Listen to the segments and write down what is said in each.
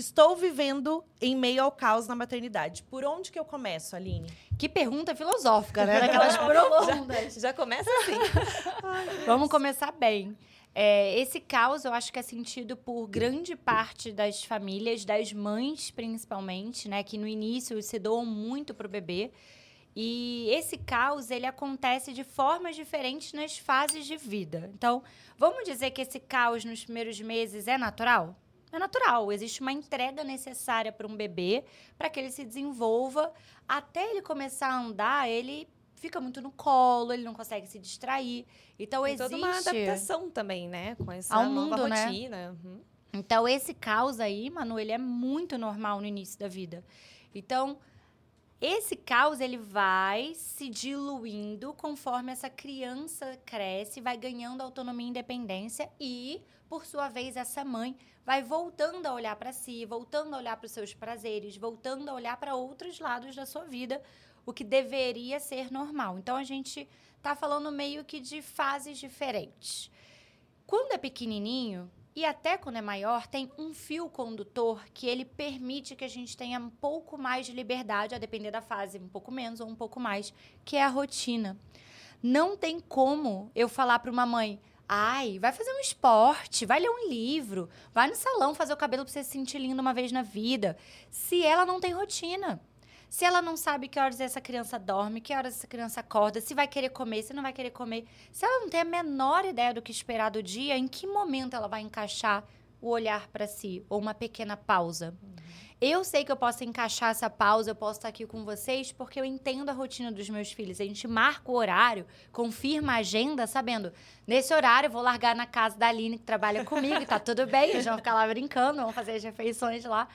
Estou vivendo em meio ao caos na maternidade. Por onde que eu começo, Aline? Que pergunta filosófica, né? Daquelas profundas. Já, já começa assim. Vamos começar bem. É, esse caos eu acho que é sentido por grande parte das famílias, das mães principalmente, né? Que no início se doam muito pro bebê. E esse caos, ele acontece de formas diferentes nas fases de vida. Então, vamos dizer que esse caos nos primeiros meses é natural? É natural, existe uma entrega necessária para um bebê para que ele se desenvolva. Até ele começar a andar, ele fica muito no colo, ele não consegue se distrair. Então, Tem existe toda uma adaptação também, né? Com essa Ao nova mundo, né? rotina. Uhum. Então, esse caos aí, Manu, ele é muito normal no início da vida. Então, esse caos, ele vai se diluindo conforme essa criança cresce, vai ganhando autonomia e independência e, por sua vez, essa mãe vai voltando a olhar para si, voltando a olhar para os seus prazeres, voltando a olhar para outros lados da sua vida, o que deveria ser normal. Então, a gente tá falando meio que de fases diferentes. Quando é pequenininho, e até quando é maior, tem um fio condutor que ele permite que a gente tenha um pouco mais de liberdade, a depender da fase, um pouco menos ou um pouco mais, que é a rotina. Não tem como eu falar para uma mãe: ai, vai fazer um esporte, vai ler um livro, vai no salão fazer o cabelo para você se sentir lindo uma vez na vida, se ela não tem rotina. Se ela não sabe que horas essa criança dorme, que horas essa criança acorda, se vai querer comer, se não vai querer comer, se ela não tem a menor ideia do que esperar do dia, em que momento ela vai encaixar o olhar para si ou uma pequena pausa? Eu sei que eu posso encaixar essa pausa, eu posso estar aqui com vocês, porque eu entendo a rotina dos meus filhos. A gente marca o horário, confirma a agenda, sabendo, nesse horário eu vou largar na casa da Aline, que trabalha comigo, e tá tudo bem, eles vão ficar lá brincando, vão fazer as refeições lá.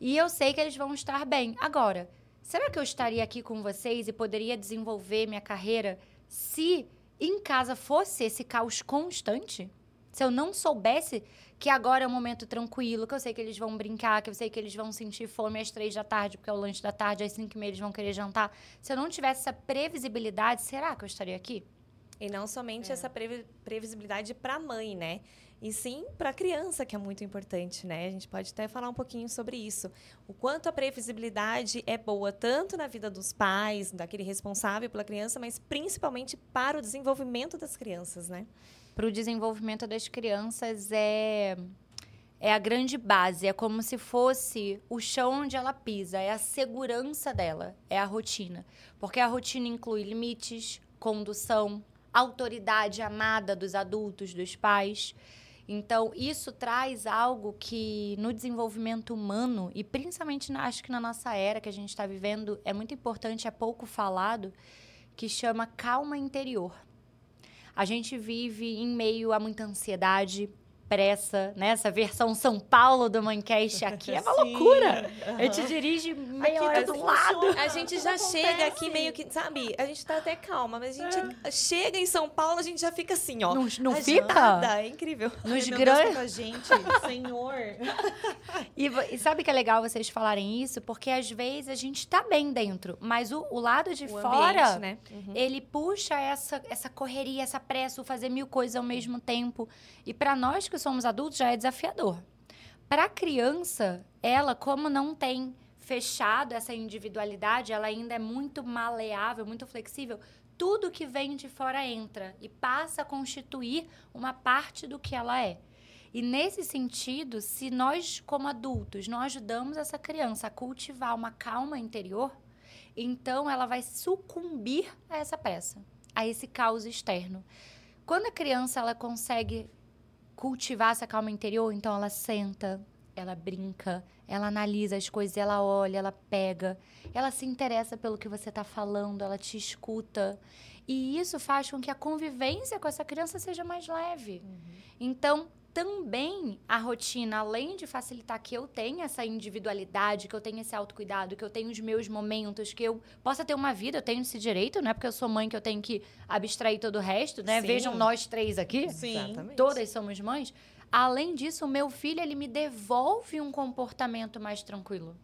E eu sei que eles vão estar bem. Agora, será que eu estaria aqui com vocês e poderia desenvolver minha carreira se em casa fosse esse caos constante? Se eu não soubesse que agora é um momento tranquilo, que eu sei que eles vão brincar, que eu sei que eles vão sentir fome às três da tarde, porque é o lanche da tarde, às cinco e meia eles vão querer jantar. Se eu não tivesse essa previsibilidade, será que eu estaria aqui? E não somente essa previ- previsibilidade para a mãe, né? E sim para a criança, que é muito importante, né? A gente pode até falar um pouquinho sobre isso. O quanto a previsibilidade é boa, tanto na vida dos pais, daquele responsável pela criança, mas principalmente para o desenvolvimento das crianças, né? Para o desenvolvimento das crianças é é a grande base, é como se fosse o chão onde ela pisa, é a segurança dela, é a rotina. Porque a rotina inclui limites, condução, autoridade amada dos adultos, dos pais. Então, isso traz algo que no desenvolvimento humano, e principalmente na- acho que na nossa era que a gente está vivendo, é muito importante, é pouco falado, que chama calma interior. A gente vive em meio a muita ansiedade, pressa, né? Essa versão São Paulo do Mancast aqui é uma Sim, loucura. A aham. gente dirige meia Aqui hora tá do lado. funciona. A gente já Acontece. chega aqui meio que, sabe? A gente tá até calma, mas a gente chega em São Paulo, a gente já fica assim, ó. Não, não agitada, fica? É incrível. Nos grandes. com a gente, Senhor. E, e sabe que é legal vocês falarem isso? Porque às vezes a gente tá bem dentro, mas o, o lado de O fora, ambiente, né? Uhum. ele puxa essa, essa correria, essa pressa, o fazer mil coisas ao mesmo tempo. E para nós que somos adultos já é desafiador. Para a criança, ela, como não tem fechado essa individualidade, ela ainda é muito maleável, muito flexível. Tudo que vem de fora entra e passa a constituir uma parte do que ela é. E nesse sentido, se nós, como adultos, não ajudamos essa criança a cultivar uma calma interior, então ela vai sucumbir a essa pressa, a esse caos externo. Quando a criança ela consegue cultivar essa calma interior, então ela senta, ela brinca, ela analisa as coisas, ela olha, ela pega, ela se interessa pelo que você está falando, ela te escuta. E isso faz com que a convivência com essa criança seja mais leve. Então, também a rotina, além de facilitar que eu tenha essa individualidade, que eu tenha esse autocuidado, que eu tenha os meus momentos, que eu possa ter uma vida, eu tenho esse direito, não é porque eu sou mãe que eu tenho que abstrair todo o resto, né? Sim. Vejam nós três aqui. Sim. Exatamente. Todas somos mães. Além disso, o meu filho, ele me devolve um comportamento mais tranquilo.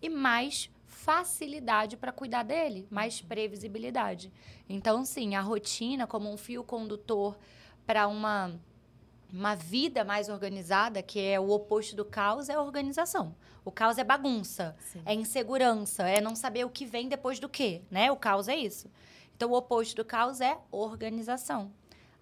E mais facilidade para cuidar dele, mais previsibilidade. Então, sim, a rotina como um fio condutor para uma uma vida mais organizada, que é o oposto do caos, é a organização. O caos é bagunça, Sim. é insegurança, é não saber o que vem depois do quê, né? O caos é isso. Então, o oposto do caos é organização.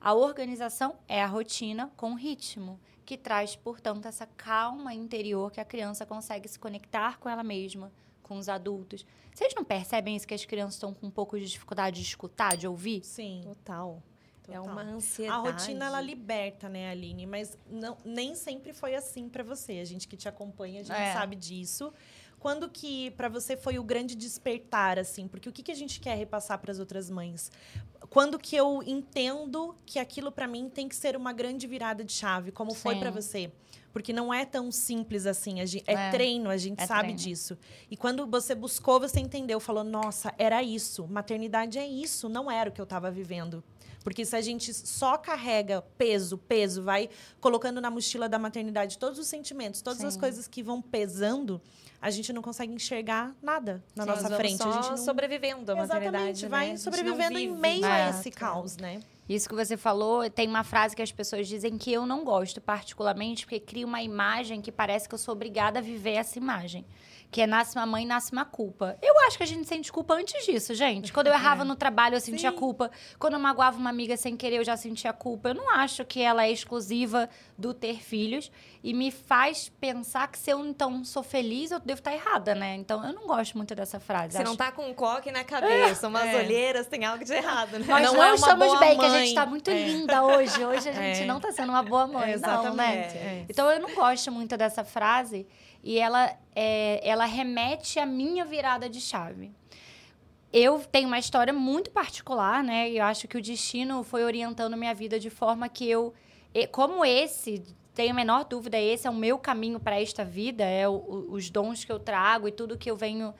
A organização é a rotina com ritmo, que traz, portanto, essa calma interior que a criança consegue se conectar com ela mesma, com os adultos. Vocês não percebem isso que as crianças estão com um pouco de dificuldade de escutar, de ouvir? Sim. Total. É Total. uma A ansiedade. rotina ela liberta, né, Aline? Mas não, nem sempre foi assim pra você. A gente que te acompanha, a gente É. sabe disso. Quando que pra você foi o grande despertar assim? Porque o que, que a gente quer repassar para as outras mães? Quando que eu entendo que aquilo pra mim tem que ser uma grande virada de chave, como foi Sim. pra você? Porque não é tão simples assim. A gente, é, É. treino, a gente É sabe treino. disso. E quando você buscou, você entendeu, falou: "Nossa, era isso. Maternidade é isso, não era o que eu estava vivendo". Porque se a gente só carrega peso, peso, vai colocando na mochila da maternidade todos os sentimentos, todas as Sim. coisas que vão pesando, a gente não consegue enxergar nada na Sim, nossa frente. Só a gente não... sobrevivendo a maternidade, Exatamente, né? vai A gente não sobrevivendo em meio a É. esse caos, né? Isso que você falou, tem uma frase que as pessoas dizem que eu não gosto particularmente, porque cria uma imagem que parece que eu sou obrigada a viver essa imagem. Que é nasce uma mãe, nasce uma culpa. Eu acho que a gente sente culpa antes disso, gente. Quando eu errava no trabalho, eu sentia Sim. culpa. Quando eu magoava uma amiga sem querer, eu já sentia culpa. Eu não acho que ela é exclusiva do ter filhos. E me faz pensar que se eu, então, sou feliz, eu devo estar errada, né? Então, eu não gosto muito dessa frase. Você Acho- não tá com um coque na cabeça, umas É. olheiras, tem algo de errado, né? Nós Não não, é uma estamos bem, que a mãe. gente tá muito É. linda hoje. Hoje a gente É. não tá sendo uma boa mãe, não, né? Exatamente. é. Então eu não gosto muito dessa frase e ela, é, ela remete à minha virada de chave. Eu tenho uma história muito particular, né? Eu acho que o destino foi orientando minha vida de forma que eu, como esse, tenho a menor dúvida, esse é o meu caminho para esta vida, é o- os dons que eu trago e tudo que eu venho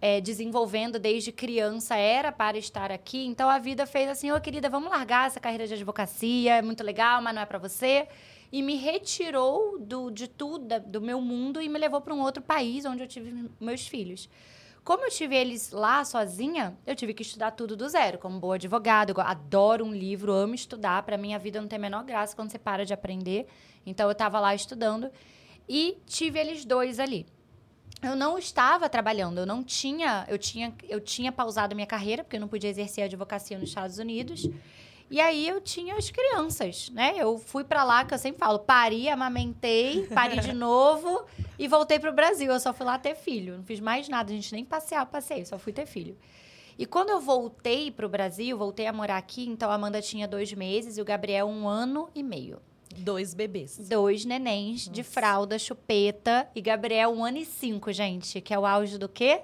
é, desenvolvendo desde criança era para estar aqui. Então a vida fez assim, ô querida, vamos largar essa carreira de advocacia, é muito legal, mas não é para você. E me retirou do, de tudo, do meu mundo, e me levou para um outro país onde eu tive meus filhos. Como eu tive eles lá sozinha, eu tive que estudar tudo do zero, como boa advogada. Adoro um livro, amo estudar. Para mim, a vida não tem a menor graça quando você para de aprender. Então, eu estava lá estudando e tive eles dois ali. Eu não estava trabalhando, eu não tinha, eu tinha, eu tinha pausado minha carreira porque eu não podia exercer a advocacia nos Estados Unidos. E aí eu tinha as crianças, né? Eu fui pra lá, que eu sempre falo, pari, amamentei, pari de novo e voltei pro Brasil. Eu só fui lá ter filho, não fiz mais nada, a gente nem passear, passei, só fui ter filho. E quando eu voltei pro Brasil, voltei a morar aqui, então a Amanda tinha dois meses e o Gabriel um ano e meio. Dois bebês. Dois nenéns de fralda, chupeta. E Gabriel, um ano e cinco, gente. Que é o auge do quê?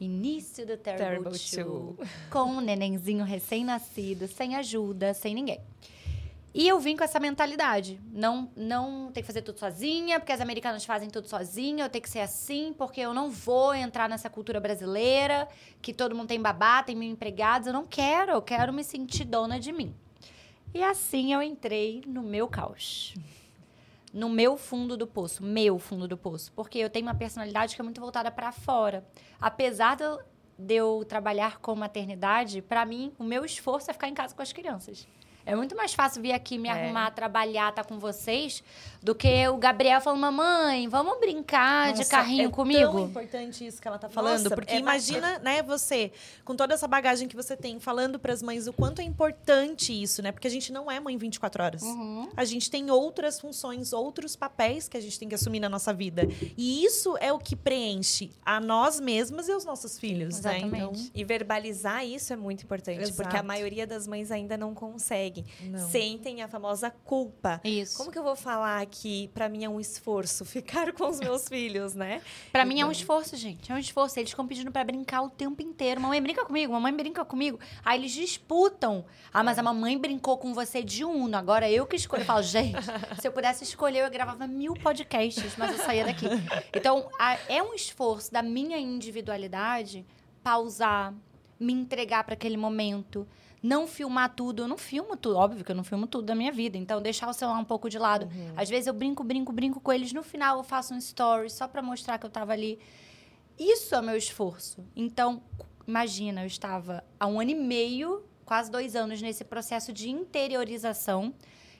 Início do Terrible, Terrible Two. Com um nenenzinho recém-nascido, sem ajuda, sem ninguém. E eu vim com essa mentalidade. Não, não tem que fazer tudo sozinha, porque as americanas fazem tudo sozinha. Eu tenho que ser assim, porque eu não vou entrar nessa cultura brasileira, que todo mundo tem babá, tem mil empregados. Eu não quero, eu quero me sentir dona de mim. E assim eu entrei no meu caos. No meu fundo do poço, meu fundo do poço. Porque eu tenho uma personalidade que é muito voltada para fora. Apesar de eu, trabalhar com maternidade, para mim, o meu esforço é ficar em casa com as crianças. É muito mais fácil vir aqui me É. arrumar, trabalhar, estar com vocês, do que o Gabriel falando, mamãe, vamos brincar de Nossa, carrinho é comigo? tão importante isso que ela tá falando, Nossa, porque é imagina, né, você com toda essa bagagem que você tem falando para as mães o quanto é importante isso, né? Porque a gente não é mãe 24 horas. Uhum. A gente tem outras funções, outros papéis que a gente tem que assumir na nossa vida. E isso é o que preenche a nós mesmas e os nossos filhos, né? Então, Exatamente. E verbalizar isso é muito importante, Exato. porque a maioria das mães ainda não consegue. não. Sentem a famosa culpa. Isso. Como que eu vou falar que pra mim é um esforço ficar com os meus filhos, né? Pra mim é um esforço, gente. É um esforço. Eles ficam pedindo pra brincar o tempo inteiro. Mamãe, brinca comigo. Mamãe, brinca comigo. Aí eles disputam. Ah, mas a mamãe brincou com você de uno. Agora eu que escolho. Eu falo, gente, se eu pudesse escolher, eu gravava mil podcasts, mas eu saía daqui. Então, é um esforço da minha individualidade pausar, me entregar pra aquele momento. Não filmar tudo. Eu não filmo tudo. Óbvio que eu não filmo tudo da minha vida. Então, deixar o celular um pouco de lado. Às vezes eu brinco, brinco, brinco com eles. No final eu faço um story só pra mostrar que eu tava ali. Isso é meu esforço. Então, imagina, eu estava há um ano e meio, quase dois anos, nesse processo de interiorização,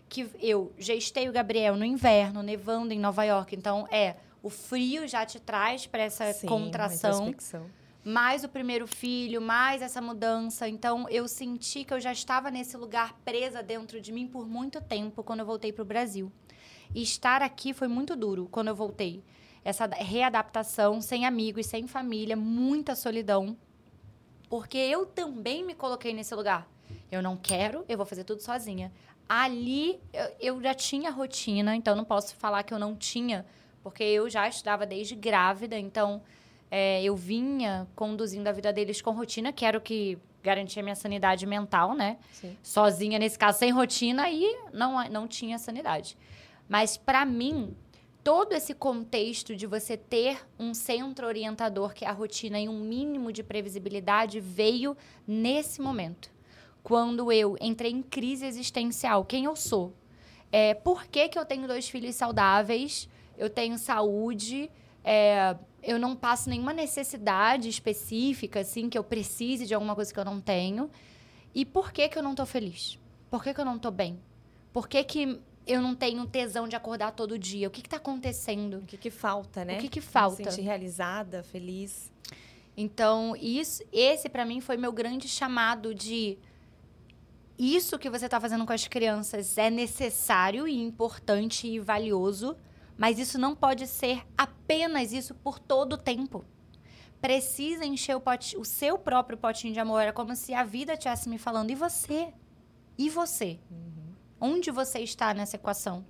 que eu gestei o Gabriel no inverno, nevando em Nova York. Então, é, o frio já te traz para essa Sim, contração. introspecção. Mais o primeiro filho, mais essa mudança. Então, eu senti que eu já estava nesse lugar presa dentro de mim por muito tempo quando eu voltei para o Brasil. E estar aqui foi muito duro quando eu voltei. Essa readaptação sem amigos, sem família, muita solidão. Porque eu também me coloquei nesse lugar. Eu não quero, eu vou fazer tudo sozinha. Ali eu, eu já tinha rotina, então não posso falar que eu não tinha, porque eu já estudava desde grávida, então é, eu vinha conduzindo a vida deles com rotina, que era o que garantia minha sanidade mental, né? Sim. Sozinha, nesse caso, sem rotina, aí não, não tinha sanidade. Mas, para mim, todo esse contexto de você ter um centro orientador, que é a rotina, e um mínimo de previsibilidade, veio nesse momento. Quando eu entrei em crise existencial. Quem eu sou? É, por que, que eu tenho dois filhos saudáveis? Eu tenho saúde, é, eu não passo nenhuma necessidade específica, assim, que eu precise de alguma coisa que eu não tenho. E por que que eu não tô feliz? Por que que eu não tô bem? Por que que eu não tenho tesão de acordar todo dia? O que que tá acontecendo? O que, que falta, né? O que que falta? Se sentir realizada, feliz. Então, isso, esse para mim foi meu grande chamado de isso que você tá fazendo com as crianças é necessário e importante e valioso, mas isso não pode ser apenas isso por todo o tempo. Precisa encher o, pote, o seu próprio potinho de amor. Era como se a vida estivesse me falando. E você? E você? Onde você está nessa equação?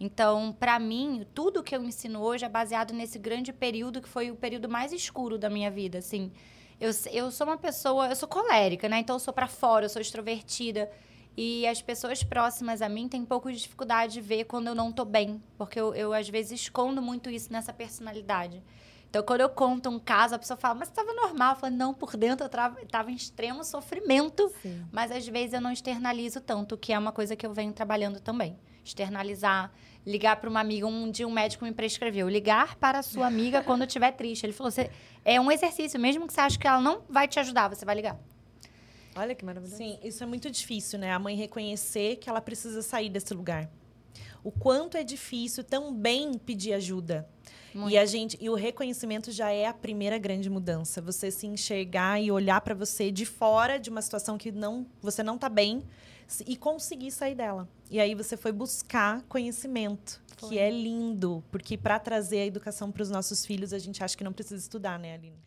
Então, para mim, tudo que eu ensino hoje é baseado nesse grande período que foi o período mais escuro da minha vida, assim. Eu, eu sou uma pessoa, eu sou colérica, né? Então eu sou para fora, eu sou extrovertida. E as pessoas próximas a mim têm um pouco de dificuldade de ver quando eu não tô bem, porque eu, eu às vezes escondo muito isso nessa personalidade. Então, quando eu conto um caso, a pessoa fala, mas estava normal. Eu falo, não, por dentro eu estava em extremo sofrimento, Sim. mas às vezes eu não externalizo tanto, que é uma coisa que eu venho trabalhando também. Externalizar, ligar para uma amiga. Um dia um médico me prescreveu, ligar para a sua amiga quando estiver triste. Ele falou, "Você- é um exercício, mesmo que você ache que ela não vai te ajudar, você vai ligar. Olha que maravilhoso. Sim, isso é muito difícil, né? A mãe reconhecer que ela precisa sair desse lugar. O quanto é difícil também pedir ajuda. Muito. E a gente, e o reconhecimento já é a primeira grande mudança. Você se enxergar e olhar para você de fora de uma situação que não, você não tá bem e conseguir sair dela. E aí você foi buscar conhecimento, Foi. que é lindo, porque para trazer a educação para os nossos filhos, a gente acha que não precisa estudar, né, Aline?